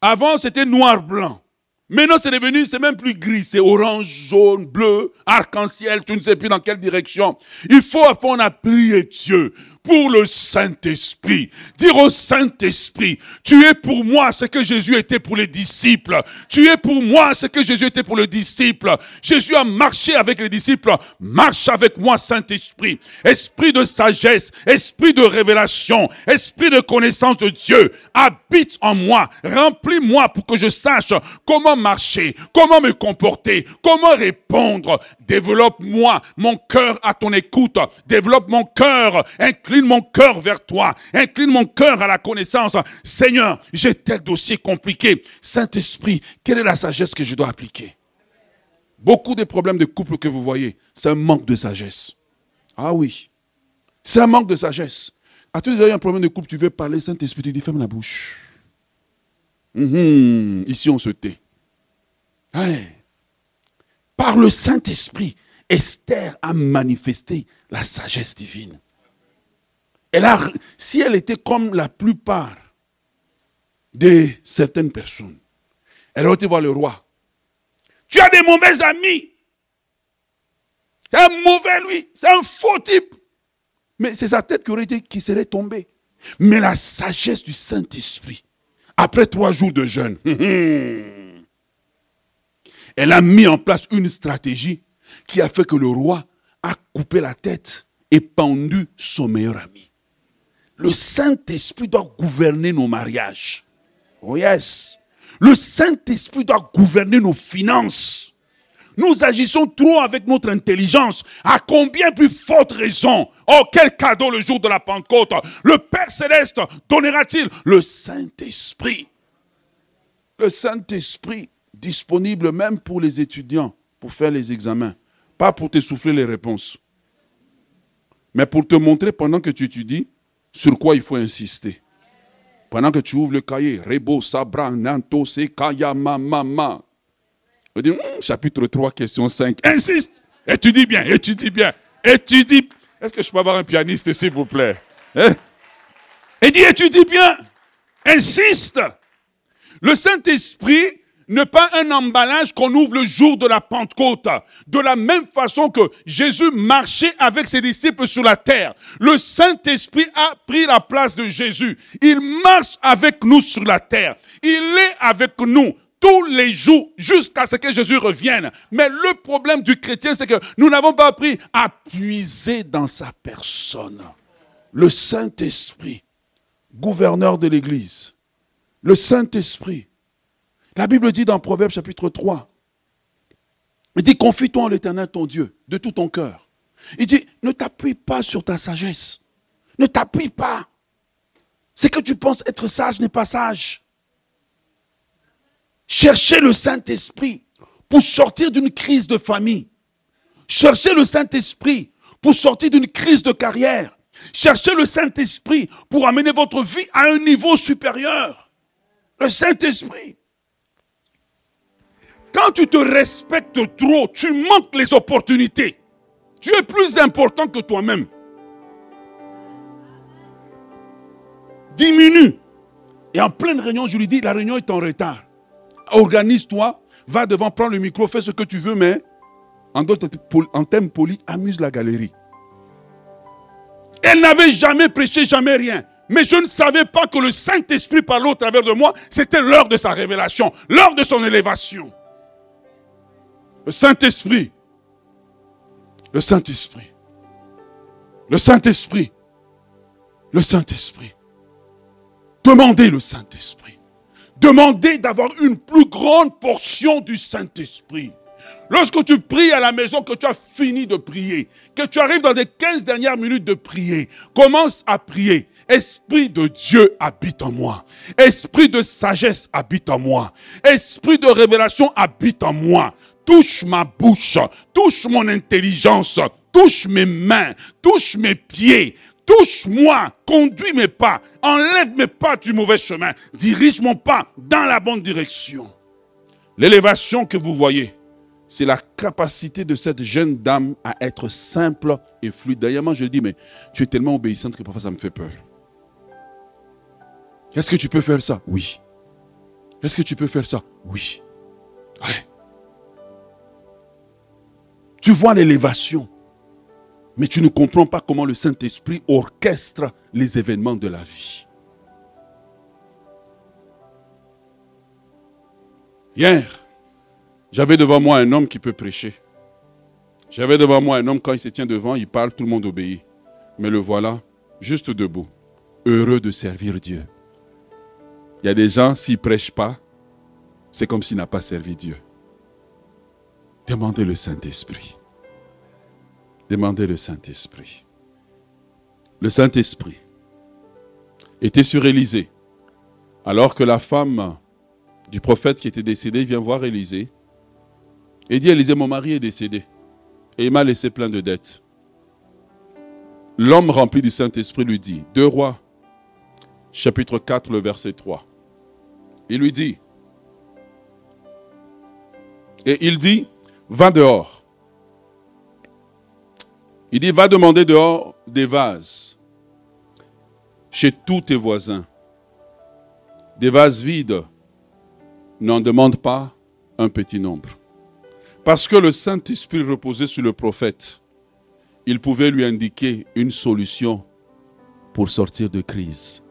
Speaker 1: avant c'était noir-blanc. Maintenant, c'est devenu, c'est même plus gris, c'est orange, jaune, bleu, arc-en-ciel, tu ne sais plus dans quelle direction. Il faut apprendre à prier Dieu pour le Saint-Esprit. Dire au Saint-Esprit, tu es pour moi ce que Jésus était pour les disciples. Tu es pour moi ce que Jésus était pour les disciples. Jésus a marché avec les disciples. Marche avec moi, Saint-Esprit. Esprit de sagesse, esprit de révélation, esprit de connaissance de Dieu. Habite en moi. Remplis-moi pour que je sache comment marcher, comment me comporter, comment répondre. Développe-moi mon cœur à ton écoute. Développe mon cœur. Incline mon cœur vers toi. Incline mon cœur à la connaissance. Seigneur, j'ai tel dossier compliqué. Saint-Esprit, quelle est la sagesse que je dois appliquer? Beaucoup des problèmes de couple que vous voyez, c'est un manque de sagesse. Ah oui, c'est un manque de sagesse. À tous les un problème de couple, tu veux parler, Saint-Esprit, tu dis ferme la bouche. Mhm, ici, on se tait. Par le Saint-Esprit, Esther a manifesté la sagesse divine. Elle a, si elle était comme la plupart de certaines personnes, elle aurait été voir le roi. Tu as des mauvais amis. C'est un mauvais lui, c'est un faux type. Mais c'est sa tête qui aurait été, qui serait tombée. Mais la sagesse du Saint-Esprit, après trois jours de jeûne, [LAUGHS] elle a mis en place une stratégie qui a fait que le roi a coupé la tête et pendu son meilleur ami. Le Saint-Esprit doit gouverner nos mariages. Oh yes. Le Saint-Esprit doit gouverner nos finances. Nous agissons trop avec notre intelligence. À combien plus forte raison? Oh, quel cadeau le jour de la Pentecôte. Le Père céleste donnera-t-il? Le Saint-Esprit Le Saint-Esprit disponible même pour les étudiants, pour faire les examens. Pas pour te souffler les réponses. Mais pour te montrer pendant que tu étudies sur quoi il faut insister? Pendant que tu ouvres le cahier, Rebo, Sabra, Nanto, Sekaya, Mama. Hmm, chapitre 3, question 5. Insiste. Étudie bien, étudie bien. Étudie. Est-ce que je peux avoir un pianiste, s'il vous plaît? Hein? Et dit, étudie bien. Insiste. Le Saint-Esprit n'est pas un emballage qu'on ouvre le jour de la Pentecôte. De la même façon que Jésus marchait avec ses disciples sur la terre, le Saint-Esprit a pris la place de Jésus. Il marche avec nous sur la terre. Il est avec nous tous les jours jusqu'à ce que Jésus revienne. Mais le problème du chrétien, c'est que nous n'avons pas appris à puiser dans sa personne. Le Saint-Esprit, gouverneur de l'Église, le Saint-Esprit, la Bible dit dans Proverbe chapitre 3, il dit, confie-toi en l'éternel ton Dieu de tout ton cœur. Il dit, ne t'appuie pas sur ta sagesse. Ne t'appuie pas. Ce que tu penses être sage n'est pas sage. Cherchez le Saint-Esprit pour sortir d'une crise de famille. Cherchez le Saint-Esprit pour sortir d'une crise de carrière. Cherchez le Saint-Esprit pour amener votre vie à un niveau supérieur. Le Saint-Esprit. Quand tu te respectes trop, tu manques les opportunités. Tu es plus important que toi-même. Diminue. Et en pleine réunion, je lui dis, la réunion est en retard. Organise-toi, va devant, prends le micro, fais ce que tu veux, mais en, en termes polis, amuse la galerie. Elle n'avait jamais prêché, jamais rien. Mais je ne savais pas que le Saint-Esprit parlait au travers de moi. C'était l'heure de sa révélation, l'heure de son élévation. Le Saint-Esprit. Le Saint-Esprit. Le Saint-Esprit. Le Saint-Esprit. Demandez le Saint-Esprit. Demandez d'avoir une plus grande portion du Saint-Esprit. Lorsque tu pries à la maison, que tu as fini de prier, que tu arrives dans les 15 dernières minutes de prier, commence à prier. Esprit de Dieu habite en moi. Esprit de sagesse habite en moi. Esprit de révélation habite en moi touche ma bouche, touche mon intelligence, touche mes mains, touche mes pieds, touche-moi, conduis mes pas, enlève mes pas du mauvais chemin, dirige mon pas dans la bonne direction. L'élévation que vous voyez, c'est la capacité de cette jeune dame à être simple et fluide. D'ailleurs, je dis, mais tu es tellement obéissante que parfois ça me fait peur. Est-ce que tu peux faire ça? Oui. Est-ce que tu peux faire ça? Oui. Tu vois l'élévation, mais tu ne comprends pas comment le Saint-Esprit orchestre les événements de la vie. Hier, j'avais devant moi un homme qui peut prêcher. J'avais devant moi un homme, quand il se tient devant, il parle, tout le monde obéit. Mais le voilà, juste debout, heureux de servir Dieu. Il y a des gens, s'ils ne prêchent pas, c'est comme s'il n'a pas servi Dieu. Demandez le Saint-Esprit. Demandez le Saint-Esprit. Le Saint-Esprit était sur Élisée. Alors que la femme du prophète qui était décédé vient voir Élisée et dit Élisée, mon mari est décédé et il m'a laissé plein de dettes. L'homme rempli du Saint-Esprit lui dit, Deux rois, chapitre 4, le verset 3. Il lui dit, et il dit, va dehors. Il dit, va demander dehors des vases chez tous tes voisins. Des vases vides. N'en demande pas un petit nombre. Parce que le Saint-Esprit reposait sur le prophète, il pouvait lui indiquer une solution pour sortir de crise.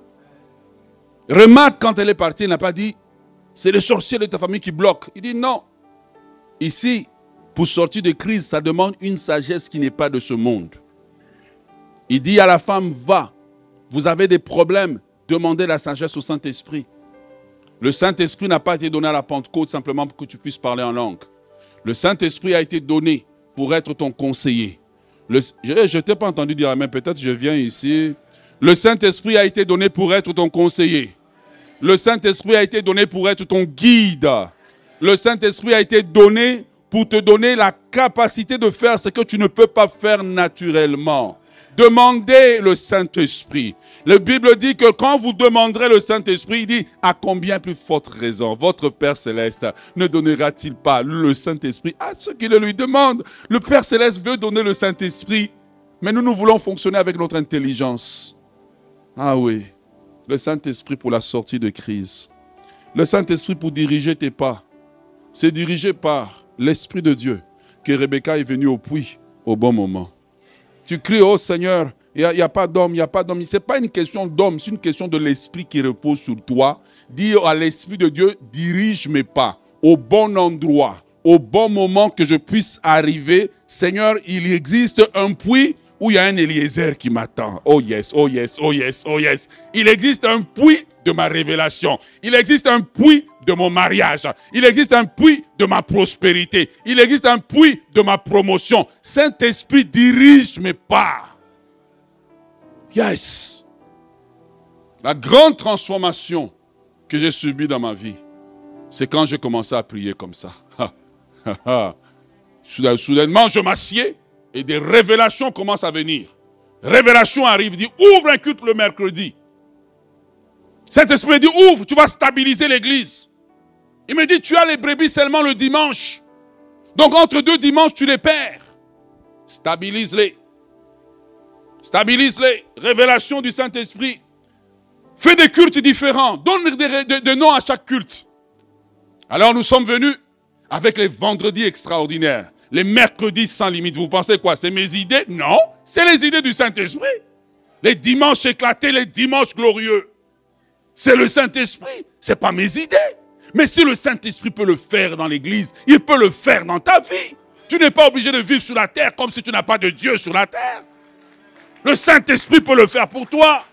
Speaker 1: Remarque, quand elle est partie, elle n'a pas dit, c'est le sorcier de ta famille qui bloque. Il dit non. Ici, pour sortir de crise, ça demande une sagesse qui n'est pas de ce monde. Il dit à la femme, va, vous avez des problèmes, demandez la sagesse au Saint-Esprit. Le Saint-Esprit n'a pas été donné à la Pentecôte simplement pour que tu puisses parler en langue. Le Saint-Esprit a été donné pour être ton conseiller. je ne t'ai pas entendu dire mais peut-être je viens ici. Le Saint-Esprit a été donné pour être ton conseiller. Le Saint-Esprit a été donné pour être ton guide. Le Saint-Esprit a été donné pour te donner la capacité de faire ce que tu ne peux pas faire naturellement. Demandez le Saint-Esprit. La Bible dit que quand vous demanderez le Saint-Esprit, il dit à combien plus forte raison votre Père céleste ne donnera-t-il pas le Saint-Esprit à ceux qui le lui demandent? Le Père céleste veut donner le Saint-Esprit, mais nous, nous voulons fonctionner avec notre intelligence. Ah oui, le Saint-Esprit pour la sortie de crise. Le Saint-Esprit pour diriger tes pas. C'est dirigé par l'Esprit de Dieu que Rebecca est venue au puits au bon moment. Tu cries, oh Seigneur, il n'y a, pas d'homme, il n'y a pas d'homme. Ce n'est pas une question d'homme, c'est une question de l'esprit qui repose sur toi. Dis à l'esprit de Dieu, dirige mes pas au bon endroit, au bon moment que je puisse arriver. Seigneur, il existe un puits où il y a un Eliezer qui m'attend. Oh yes, oh yes, oh yes, oh yes. Il existe un puits de ma révélation. Il existe un puits de mon mariage. Il existe un puits de ma prospérité. Il existe un puits de ma promotion. Saint-Esprit dirige mes pas. Yes. La grande transformation que j'ai subie dans ma vie, c'est quand j'ai commencé à prier comme ça. [LAUGHS] Soudainement, je m'assieds et des révélations commencent à venir. Révélation arrive, dit ouvre un culte le mercredi. Cet esprit dit ouvre, tu vas stabiliser l'église. Il me dit tu as les brebis seulement le dimanche. Donc entre deux dimanches, tu les perds. Stabilise-les. Stabilise-les. Révélation du Saint-Esprit. Fais des cultes différents. Donne des, des noms à chaque culte. Alors nous sommes venus avec les vendredis extraordinaires. Les mercredis sans limite. Vous pensez quoi? C'est mes idées? Non, c'est les idées du Saint-Esprit. Les dimanches éclatés, les dimanches glorieux. C'est le Saint-Esprit, ce n'est pas mes idées. Mais si le Saint-Esprit peut le faire dans l'église, il peut le faire dans ta vie. Tu n'es pas obligé de vivre sur la terre comme si tu n'as pas de Dieu sur la terre. Le Saint-Esprit peut le faire pour toi.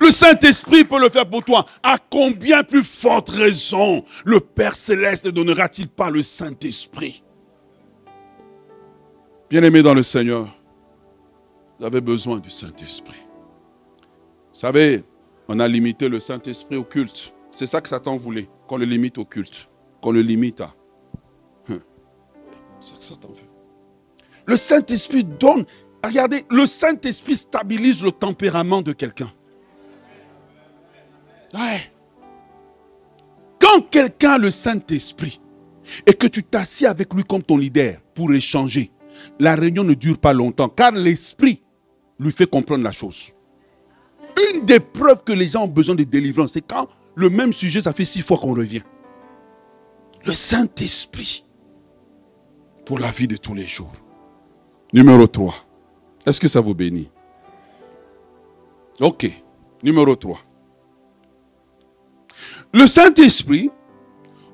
Speaker 1: Le Saint-Esprit peut le faire pour toi. À combien plus forte raison le Père céleste ne donnera-t-il pas le Saint-Esprit? Bien-aimé dans le Seigneur, vous besoin du Saint-Esprit. Vous savez, on a limité le Saint-Esprit au culte. C'est ça que Satan voulait, qu'on le limite au culte, qu'on le limite à. Hein. C'est ça que Satan veut. Le Saint-Esprit donne, regardez, le Saint-Esprit stabilise le tempérament de quelqu'un. Ouais. Quand quelqu'un a le Saint-Esprit et que tu t'assieds avec lui comme ton leader pour échanger, la réunion ne dure pas longtemps car l'Esprit lui fait comprendre la chose. Une des preuves que les gens ont besoin de délivrance, c'est quand le même sujet, ça fait six fois qu'on revient. Le Saint-Esprit pour la vie de tous les jours. Numéro 3. Est-ce que ça vous bénit? Ok. Numéro 3. Le Saint-Esprit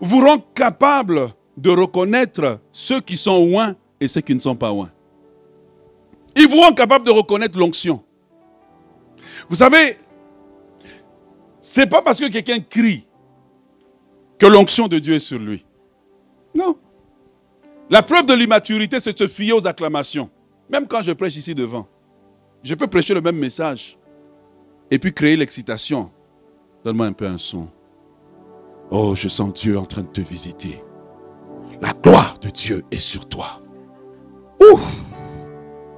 Speaker 1: vous rend capable de reconnaître ceux qui sont loin et ceux qui ne sont pas loin. Il vous rend capable de reconnaître l'onction. Vous savez, c'est pas parce que quelqu'un crie que l'onction de Dieu est sur lui. Non. La preuve de l'immaturité, c'est de se fier aux acclamations. Même quand je prêche ici devant, je peux prêcher le même message et puis créer l'excitation. Donne-moi un peu un son. Oh, je sens Dieu en train de te visiter. La gloire de Dieu est sur toi. Ouf!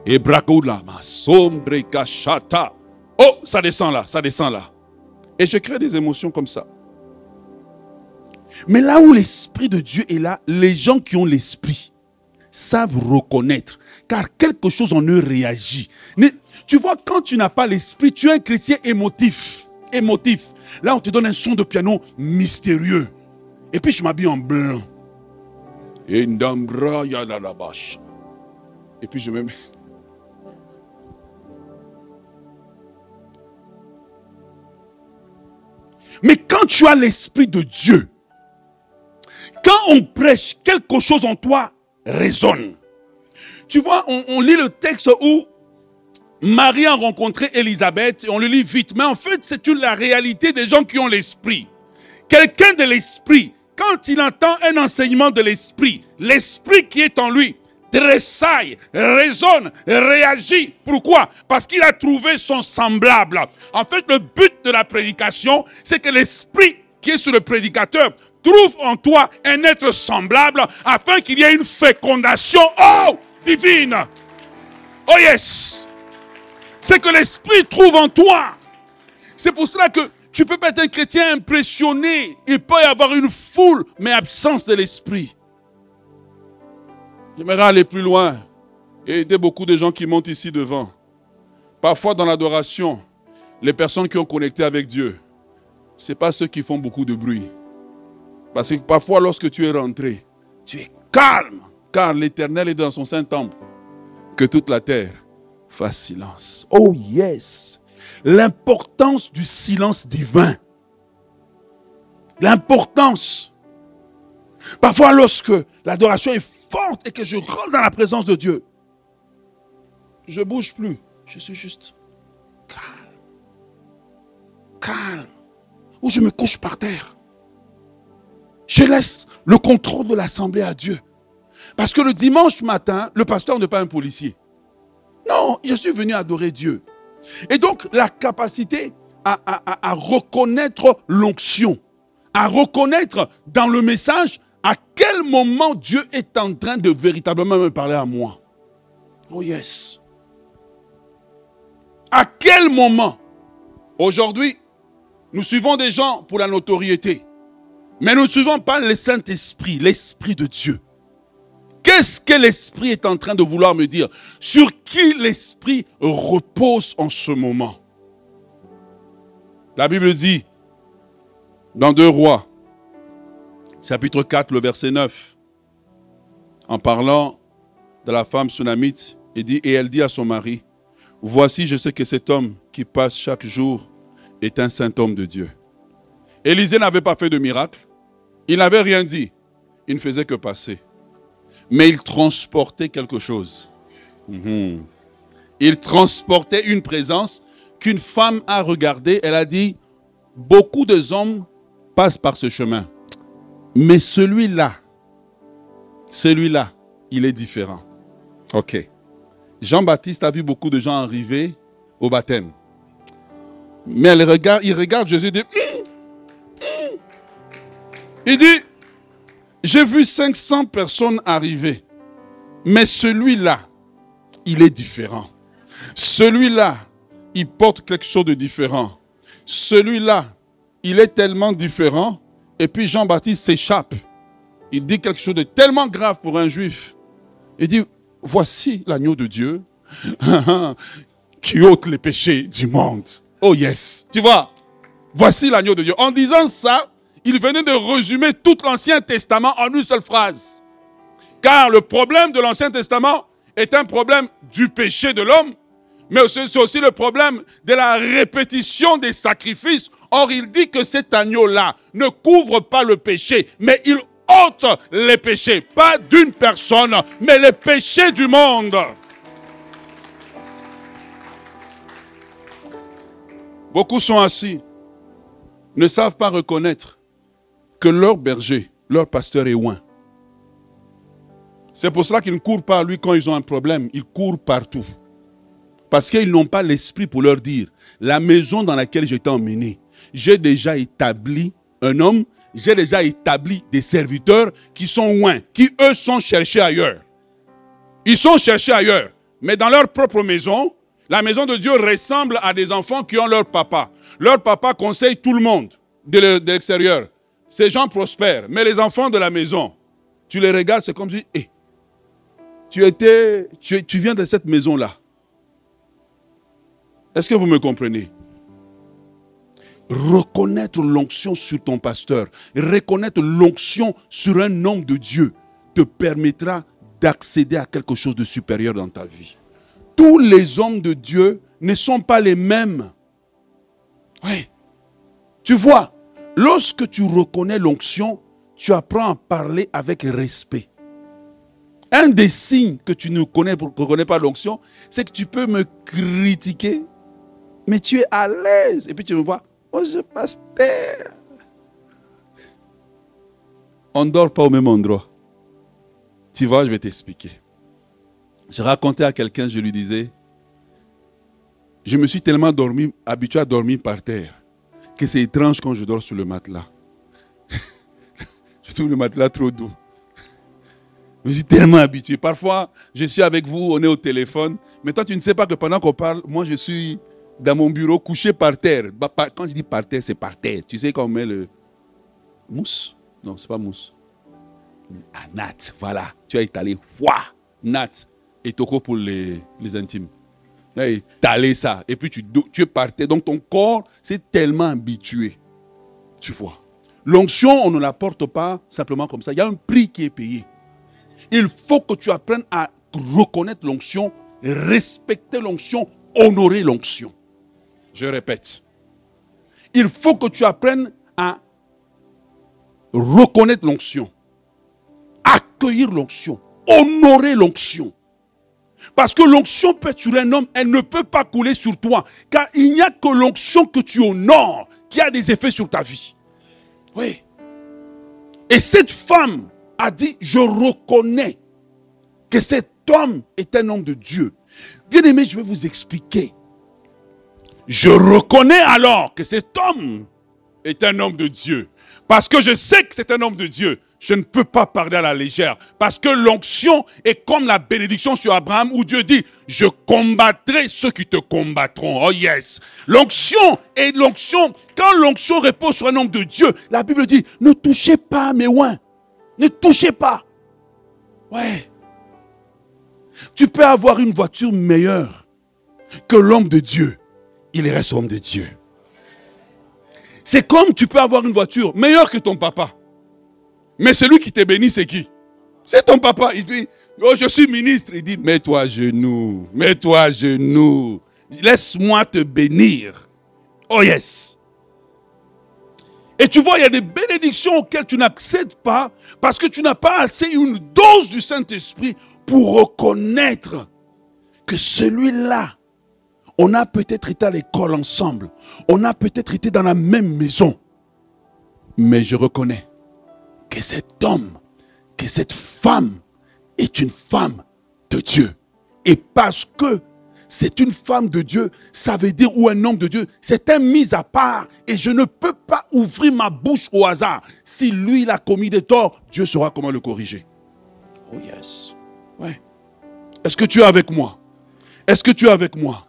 Speaker 1: Et ma. Oh, ça descend là, ça descend là. Et je crée des émotions comme ça. Mais là où l'Esprit de Dieu est là, les gens qui ont l'Esprit savent reconnaître. Car quelque chose en eux réagit. Tu vois, quand tu n'as pas l'Esprit, tu es un chrétien émotif. Émotif. Là, on te donne un son de piano mystérieux. Et puis, je m'habille en blanc. Et puis, je me mets. Mais quand tu as l'Esprit de Dieu, quand on prêche, quelque chose en toi résonne. Tu vois, on, lit le texte où Marie a rencontré Élisabeth, et on le lit vite, mais en fait, c'est la réalité des gens qui ont l'esprit. Quelqu'un de l'esprit, quand il entend un enseignement de l'esprit, l'esprit qui est en lui, tressaille, résonne, réagit. Pourquoi? Parce qu'il a trouvé son semblable. En fait, le but de la prédication, c'est que l'esprit qui est sur le prédicateur trouve en toi un être semblable afin qu'il y ait une fécondation, oh, divine. Oh yes. C'est que l'esprit trouve en toi. C'est pour cela que tu peux pas être un chrétien impressionné. Il peut y avoir une foule, mais absence de l'esprit. J'aimerais aller plus loin et aider beaucoup de gens qui montent ici devant. Parfois dans l'adoration, les personnes qui ont connecté avec Dieu, ce pas ceux qui font beaucoup de bruit. Parce que parfois lorsque tu es rentré, tu es calme, car l'Éternel est dans son Saint-Temple. Que toute la terre fasse silence. Oh yes! L'importance du silence divin. L'importance. Parfois lorsque l'adoration est forte et que je rentre dans la présence de Dieu, je ne bouge plus. Je suis juste calme. Calme. Ou je me couche par terre. Je laisse le contrôle de l'assemblée à Dieu. Parce que le dimanche matin, le pasteur n'est pas un policier. Non, je suis venu adorer Dieu. Et donc, la capacité à, à reconnaître l'onction, à reconnaître dans le message quel moment Dieu est en train de véritablement me parler à moi? Oh yes. À quel moment? Aujourd'hui, nous suivons des gens pour la notoriété. Mais nous ne suivons pas le Saint-Esprit, l'Esprit de Dieu. Qu'est-ce que l'Esprit est en train de vouloir me dire? Sur qui l'Esprit repose en ce moment? La Bible dit, dans deux rois, chapitre 4, le verset 9, en parlant de la femme sunamite, il dit, et elle dit à son mari, voici, je sais que cet homme qui passe chaque jour est un saint homme de Dieu. Élisée n'avait pas fait de miracle, il n'avait rien dit, il ne faisait que passer. Mais il transportait quelque chose. Mhm. Il transportait une présence qu'une femme a regardée, elle a dit, beaucoup de hommes passent par ce chemin. Mais celui-là, celui-là, il est différent. Ok. Jean-Baptiste a vu beaucoup de gens arriver au baptême. Mais il regarde Jésus et dit, [CLEARS THROAT] il dit, j'ai vu 500 personnes arriver. Mais celui-là, il est différent. Celui-là, il porte quelque chose de différent. Celui-là, il est tellement différent et puis Jean-Baptiste s'échappe. Il dit quelque chose de tellement grave pour un juif. Il dit, voici l'agneau de Dieu [LAUGHS] qui ôte les péchés du monde. Oh yes. Tu vois, Voici l'agneau de Dieu. En disant ça, il venait de résumer tout l'Ancien Testament en une seule phrase. Car le problème de l'Ancien Testament est un problème du péché de l'homme, mais c'est aussi le problème de la répétition des sacrifices. Or, il dit que cet agneau-là ne couvre pas le péché, mais il ôte les péchés, pas d'une personne, mais les péchés du monde. Beaucoup sont assis, ne savent pas reconnaître que leur berger, leur pasteur est loin. C'est pour cela qu'ils ne courent pas à lui quand ils ont un problème, ils courent partout. Parce qu'ils n'ont pas l'esprit pour leur dire, la maison dans laquelle j'étais emmené, j'ai déjà établi un homme, j'ai déjà établi des serviteurs qui sont loin, qui eux sont cherchés ailleurs. Ils sont cherchés ailleurs. Mais dans leur propre maison, la maison de Dieu ressemble à des enfants qui ont leur papa. Leur papa conseille tout le monde de l'extérieur. Ces gens prospèrent, mais les enfants de la maison, tu les regardes, c'est comme si, eh, tu, étais, tu, tu viens de cette maison-là. Est-ce que vous me comprenez? Reconnaître l'onction sur ton pasteur, reconnaître l'onction sur un homme de Dieu te permettra d'accéder à quelque chose de supérieur dans ta vie. Tous les hommes de Dieu ne sont pas les mêmes. Oui. Tu vois, Lorsque tu reconnais l'onction, tu apprends à parler avec respect. Un des signes que tu ne connais, connais pas l'onction, c'est que tu peux me critiquer, mais tu es à l'aise. Et puis tu me vois, oh je pasteur. On ne dort pas au même endroit. Tu vois, je vais t'expliquer. Je racontais à quelqu'un, je lui disais, je me suis tellement habitué à dormir par terre que c'est étrange quand je dors sur le matelas. [LAUGHS] je trouve le matelas trop doux. Je suis tellement habitué. Parfois, je suis avec vous, on est au téléphone, mais toi, tu ne sais pas que pendant qu'on parle, moi, je suis dans mon bureau, couché par terre. Bah, quand je dis par terre, c'est par terre. Tu sais qu'on met le mousse? Non, c'est pas mousse. Ah, nat, voilà. Tu as étalé. Ouah, nat. Et toko pour les, intimes t'allais ça. Et puis tu, tu es parti. Donc ton corps s'est tellement habitué. Tu vois. L'onction, on ne la porte pas simplement comme ça. Il y a un prix qui est payé. Il faut que tu apprennes à reconnaître l'onction, respecter l'onction, honorer l'onction. Je répète. Il faut que tu apprennes à reconnaître l'onction, accueillir l'onction, honorer l'onction. Parce que l'onction peut sur un homme, elle ne peut pas couler sur toi. Car il n'y a que l'onction que tu honores qui a des effets sur ta vie. Oui. Et cette femme a dit, je reconnais que cet homme est un homme de Dieu. Bien aimé, je vais vous expliquer. Je reconnais alors que cet homme est un homme de Dieu. Parce que je sais que c'est un homme de Dieu je ne peux pas parler à la légère. Parce que l'onction est comme la bénédiction sur Abraham où Dieu dit, je combattrai ceux qui te combattront. Oh yes. L'onction est l'onction. Quand l'onction repose sur un homme de Dieu, la Bible dit, ne touchez pas mes oins. Ne touchez pas. Ouais. Tu peux avoir une voiture meilleure que l'homme de Dieu. Il reste homme de Dieu. C'est comme tu peux avoir une voiture meilleure que ton papa. Mais celui qui te bénit, c'est qui? C'est ton papa. Il dit, oh, je suis ministre. Il dit, mets-toi à genoux, mets-toi à genoux. Laisse-moi te bénir. Oh yes. Et tu vois, il y a des bénédictions auxquelles tu n'accèdes pas parce que tu n'as pas assez une dose du Saint-Esprit pour reconnaître que celui-là, on a peut-être été à l'école ensemble, on a peut-être été dans la même maison, mais je reconnais que cet homme, que cette femme est une femme de Dieu. Et parce que c'est une femme de Dieu, ça veut dire, ou un homme de Dieu, c'est un mis à part. Et je ne peux pas ouvrir ma bouche au hasard. Si lui, il a commis des torts, Dieu saura comment le corriger. Oh yes. Ouais. Est-ce que tu es avec moi? Est-ce que tu es avec moi?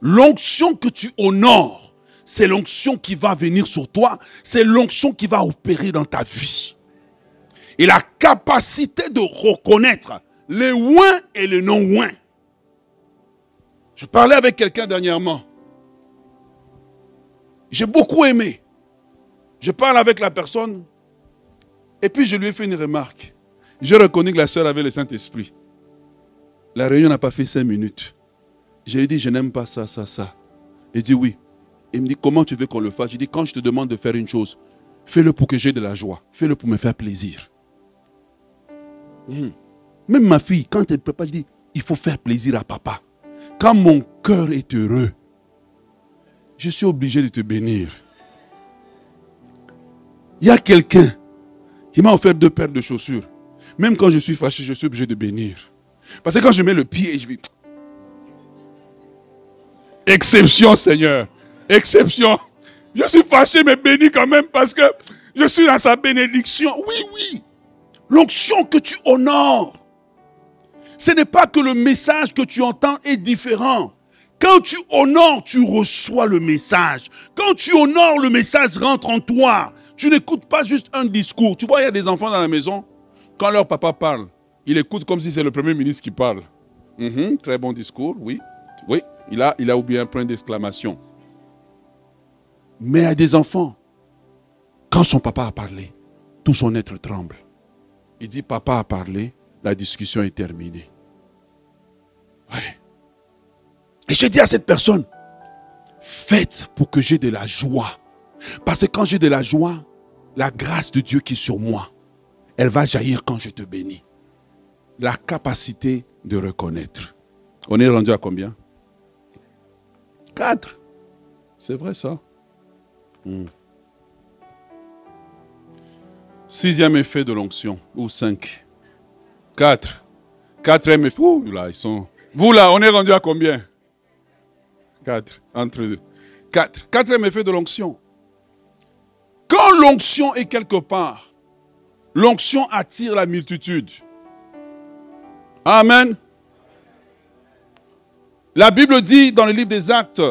Speaker 1: L'onction que tu honores c'est l'onction qui va venir sur toi, c'est l'onction qui va opérer dans ta vie. Et la capacité de reconnaître les ouins et les non-ouins. Je parlais avec quelqu'un dernièrement. J'ai beaucoup aimé. Je parle avec la personne et puis je lui ai fait une remarque. J'ai reconnu que la soeur avait le Saint-Esprit. La réunion n'a pas fait cinq minutes. Je lui ai je n'aime pas ça, ça, ça. Il dit oui. Il me dit, comment tu veux qu'on le fasse? Je dis, quand je te demande de faire une chose, fais-le pour que j'ai de la joie. Fais-le pour me faire plaisir. Hmm. Même ma fille, quand elle prépare, je dis, il faut faire plaisir à papa. Quand mon cœur est heureux, je suis obligé de te bénir. Il y a quelqu'un qui m'a offert deux paires de chaussures. Même quand je suis fâché, je suis obligé de bénir. Parce que quand je mets le pied, je vis. Exception, Seigneur. Exception. Je suis fâché, mais béni quand même parce que je suis dans sa bénédiction. Oui, oui. L'onction que tu honores. Ce n'est pas que le message que tu entends est différent. Quand tu honores, tu reçois le message. Quand tu honores, le message rentre en toi. Tu n'écoutes pas juste un discours. Tu vois, il y a des enfants dans la maison. Quand leur papa parle, ils écoutent comme si c'est le premier ministre qui parle. Mhm, très bon discours, oui. Oui, il a, il a oublié un point d'exclamation. Mais a des enfants, quand son papa a parlé, tout son être tremble. Il dit, papa a parlé, la discussion est terminée. Et je dis à cette personne, faites pour que j'ai de la joie. Parce que quand j'ai de la joie, la grâce de Dieu qui est sur moi, elle va jaillir quand je te bénis. La capacité de reconnaître. On est rendu à combien? Quatre. C'est vrai ça hmm. Sixième effet de l'onction, ou cinq. Quatre. Quatrième effet. Ouh, là, ils sont. Vous là, on est rendu à combien? Quatre. Entre deux. Quatre. Quatrième effet de l'onction. Quand l'onction est quelque part, l'onction attire la multitude. Amen. La Bible dit dans le livre des Actes,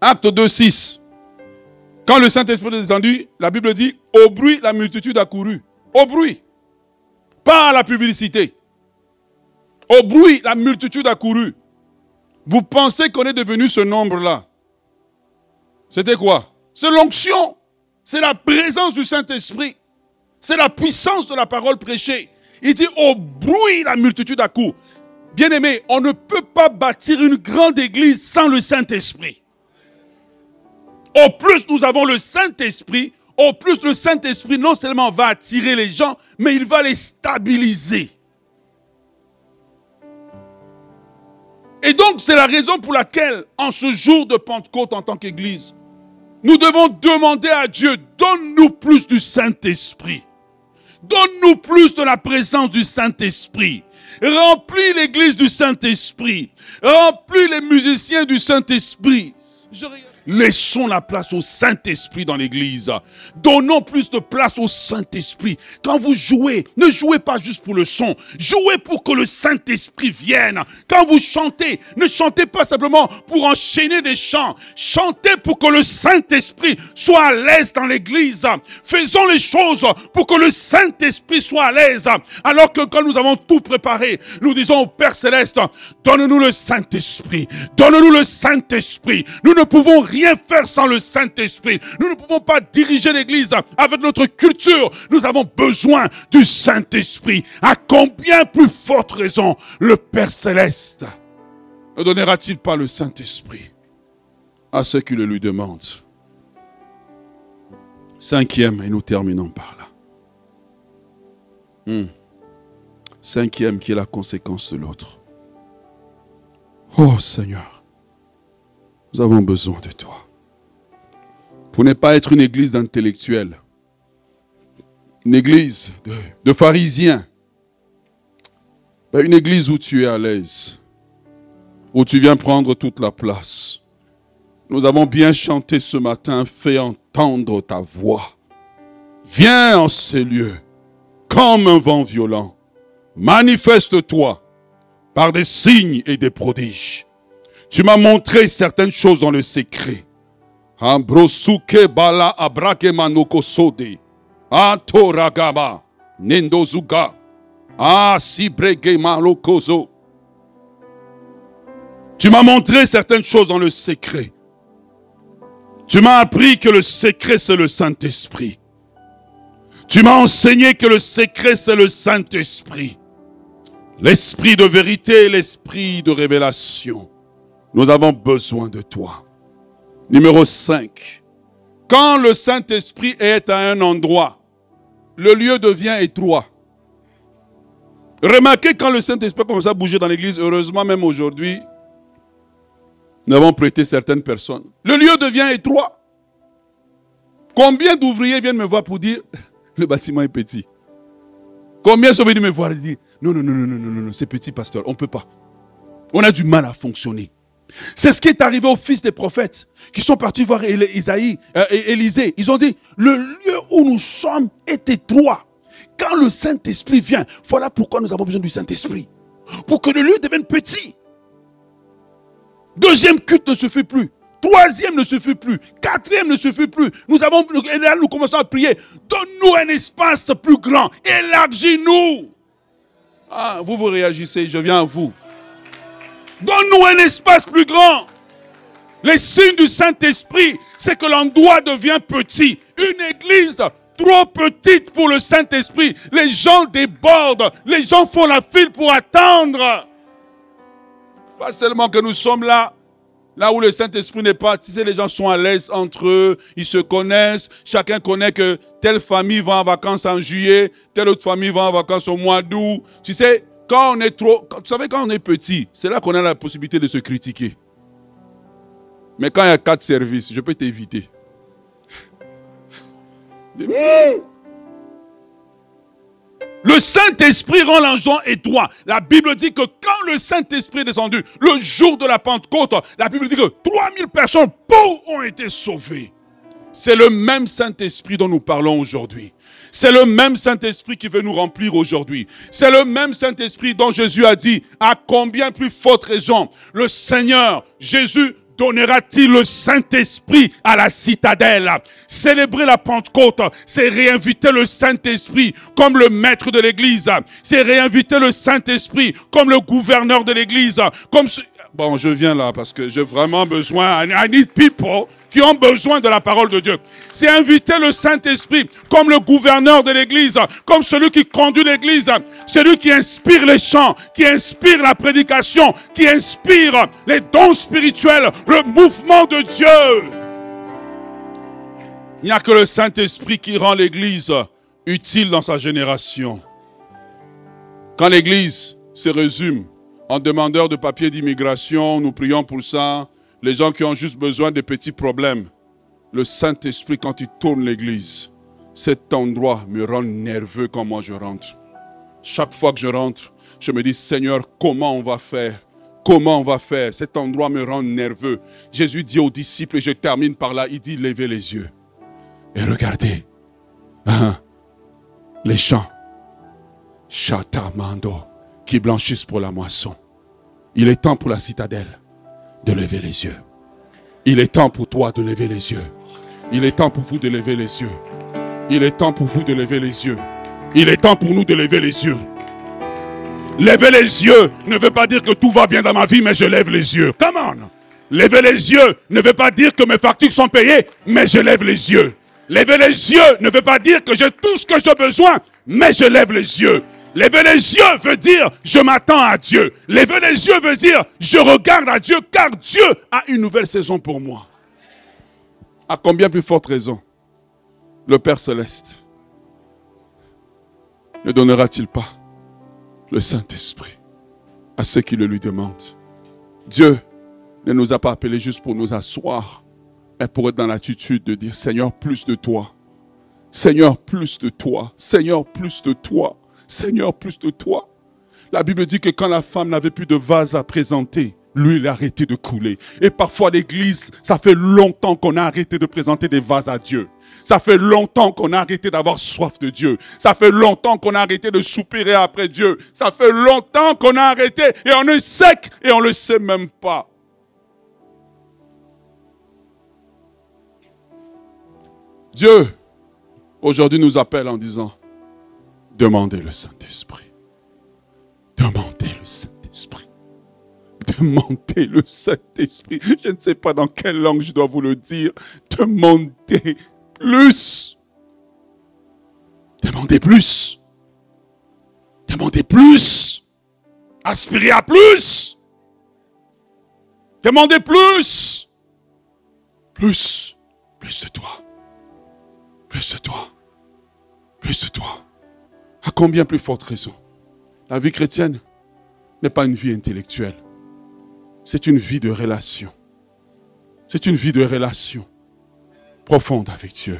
Speaker 1: Acte 2, 6, quand le Saint-Esprit est descendu, la Bible dit, au bruit, la multitude a couru. Au bruit. Pas à la publicité. Au bruit, la multitude a couru. Vous pensez qu'on est devenu ce nombre-là c'était quoi? C'est l'onction. C'est la présence du Saint-Esprit. C'est la puissance de la parole prêchée. Il dit au bruit la multitude à coups. Bien aimé, on ne peut pas bâtir une grande église sans le Saint-Esprit. Au plus nous avons le Saint-Esprit, au plus le Saint-Esprit non seulement va attirer les gens, mais il va les stabiliser. Et donc, c'est la raison pour laquelle, en ce jour de Pentecôte en tant qu'Église, nous devons demander à Dieu, donne-nous plus du Saint-Esprit. Donne-nous plus de la présence du Saint-Esprit. Remplis l'Église du Saint-Esprit. Remplis les musiciens du Saint-Esprit. Laissons la place au Saint-Esprit dans l'église. Donnons plus de place au Saint-Esprit. Quand vous jouez, ne jouez pas juste pour le son. Jouez pour que le Saint-Esprit vienne. Quand vous chantez, ne chantez pas simplement pour enchaîner des chants. Chantez pour que le Saint-Esprit soit à l'aise dans l'église. Faisons les choses pour que le Saint-Esprit soit à l'aise. Alors que quand nous avons tout préparé, nous disons au Père Céleste, donne-nous le Saint-Esprit. Donne-nous le Saint-Esprit. Nous ne pouvons rien rien faire sans le Saint-Esprit. Nous ne pouvons pas diriger l'Église avec notre culture. Nous avons besoin du Saint-Esprit. À combien plus forte raison le Père céleste ne donnera-t-il pas le Saint-Esprit à ceux qui le lui demandent? Cinquième, et nous terminons par là. Hmm. Cinquième qui est la conséquence de l'autre. Oh Seigneur, nous avons besoin de toi. Pour ne pas être une église d'intellectuels, une église de, pharisiens, une église où tu es à l'aise, où tu viens prendre toute la place. Nous avons bien chanté ce matin, fais entendre ta voix. Viens en ces lieux, comme un vent violent. Manifeste-toi par des signes et des prodiges. Tu m'as montré certaines choses dans le secret. Ambrosuke bala. Ah. Tu m'as montré certaines choses dans le secret. Tu m'as appris que le secret, c'est le Saint-Esprit. Tu m'as enseigné que le secret, c'est le Saint-Esprit. L'esprit de vérité, l'esprit de révélation. Nous avons besoin de toi. Numéro 5. Quand le Saint-Esprit est à un endroit, le lieu devient étroit. Remarquez quand le Saint-Esprit commence à bouger dans l'église, heureusement même aujourd'hui, nous avons prêté certaines personnes. Le lieu devient étroit. Combien d'ouvriers viennent me voir pour dire [LAUGHS] le bâtiment est petit? Combien sont venus me voir et dire non, non, non, non, non, non, non, c'est petit, pasteur, on ne peut pas. On a du mal à fonctionner. C'est ce qui est arrivé aux fils des prophètes qui sont partis voir Isaïe, euh, Élisée. Ils ont dit, le lieu où nous sommes est étroit. Quand le Saint-Esprit vient, voilà pourquoi nous avons besoin du Saint-Esprit. Pour que le lieu devienne petit. Deuxième culte ne suffit plus. Troisième ne suffit plus. Quatrième ne suffit plus. Nous avons, et là, nous commençons à prier. Donne-nous un espace plus grand. Élargis-nous. Ah, vous vous réagissez, je viens à vous. Donne-nous un espace plus grand. Les signes du Saint-Esprit, c'est que l'endroit devient petit. Une église trop petite pour le Saint-Esprit. Les gens débordent. Les gens font la file pour attendre. Pas seulement que nous sommes là, là où le Saint-Esprit n'est pas. Tu sais, les gens sont à l'aise entre eux, ils se connaissent. Chacun connaît que telle famille va en vacances en juillet, telle autre famille va en vacances au mois d'août. Tu sais, quand on est trop, tu savez, quand on est petit, c'est là qu'on a la possibilité de se critiquer. Mais quand il y a quatre services, je peux t'éviter. [LAUGHS] Le Saint-Esprit rend l'enjeu étroit. La Bible dit que quand le Saint-Esprit est descendu, le jour de la Pentecôte, la Bible dit que 3000 personnes pauvres ont été sauvées. C'est le même Saint-Esprit dont nous parlons aujourd'hui. C'est le même Saint-Esprit qui veut nous remplir aujourd'hui. C'est le même Saint-Esprit dont Jésus a dit, à combien plus forte raison, le Seigneur Jésus donnera-t-il le Saint-Esprit à la citadelle? Célébrer la Pentecôte, c'est réinviter le Saint-Esprit comme le maître de l'Église. C'est réinviter le Saint-Esprit comme le gouverneur de l'Église. Bon, je viens là parce que j'ai vraiment besoin. I need people qui ont besoin de la parole de Dieu. C'est inviter le Saint-Esprit comme le gouverneur de l'Église, comme celui qui conduit l'Église, celui qui inspire les chants, qui inspire la prédication, qui inspire les dons spirituels, le mouvement de Dieu. Il n'y a que le Saint-Esprit qui rend l'Église utile dans sa génération. Quand l'Église se résume en demandeur de papier d'immigration, nous prions pour ça. Les gens qui ont juste besoin de petits problèmes. Le Saint-Esprit, quand il tourne l'église, cet endroit me rend nerveux quand moi je rentre. Chaque fois que je rentre, je me dis, Seigneur, comment on va faire? Comment on va faire? Cet endroit me rend nerveux. Jésus dit aux disciples, et je termine par là, il dit, levez les yeux et regardez. Hein, les champs. Chatamando qui blanchissent pour la moisson. Il est temps pour la citadelle de lever les yeux. Il est temps pour toi de lever les yeux. Il est temps pour vous de lever les yeux. Il est temps pour vous de lever les yeux. Il est temps pour nous de lever les yeux. Lever les yeux ne veut pas dire que tout va bien dans ma vie, mais je lève les yeux. Come on. Lever les yeux ne veut pas dire que mes factures sont payées, mais je lève les yeux. Lever les yeux ne veut pas dire que j'ai tout ce que j'ai besoin, mais je lève les yeux. Lever les yeux veut dire je m'attends à Dieu. Lever les yeux veut dire je regarde à Dieu car Dieu a une nouvelle saison pour moi. À combien plus forte raison le Père céleste ne donnera-t-il pas le Saint-Esprit à ceux qui le lui demandent? Dieu ne nous a pas appelés juste pour nous asseoir, mais pour être dans l'attitude de dire Seigneur, plus de toi. Seigneur, plus de toi. Seigneur, plus de toi. Seigneur, plus de toi. La Bible dit que quand la femme n'avait plus de vase à présenter, lui, il a arrêté de couler. Et parfois, l'église, ça fait longtemps qu'on a arrêté de présenter des vases à Dieu. Ça fait longtemps qu'on a arrêté d'avoir soif de Dieu. Ça fait longtemps qu'on a arrêté de soupirer après Dieu. Ça fait longtemps qu'on a arrêté et on est sec et on ne le sait même pas. Dieu, aujourd'hui, nous appelle en disant, Demandez le Saint-Esprit. Demandez le Saint-Esprit. Demandez le Saint-Esprit. Je ne sais pas dans quelle langue je dois vous le dire. Demandez plus. Demandez plus. Demandez plus. Aspirez à plus. Demandez plus. Plus. Plus de toi. Plus de toi. Plus de toi. À combien plus forte raison La vie chrétienne n'est pas une vie intellectuelle. C'est une vie de relation. C'est une vie de relation profonde avec Dieu.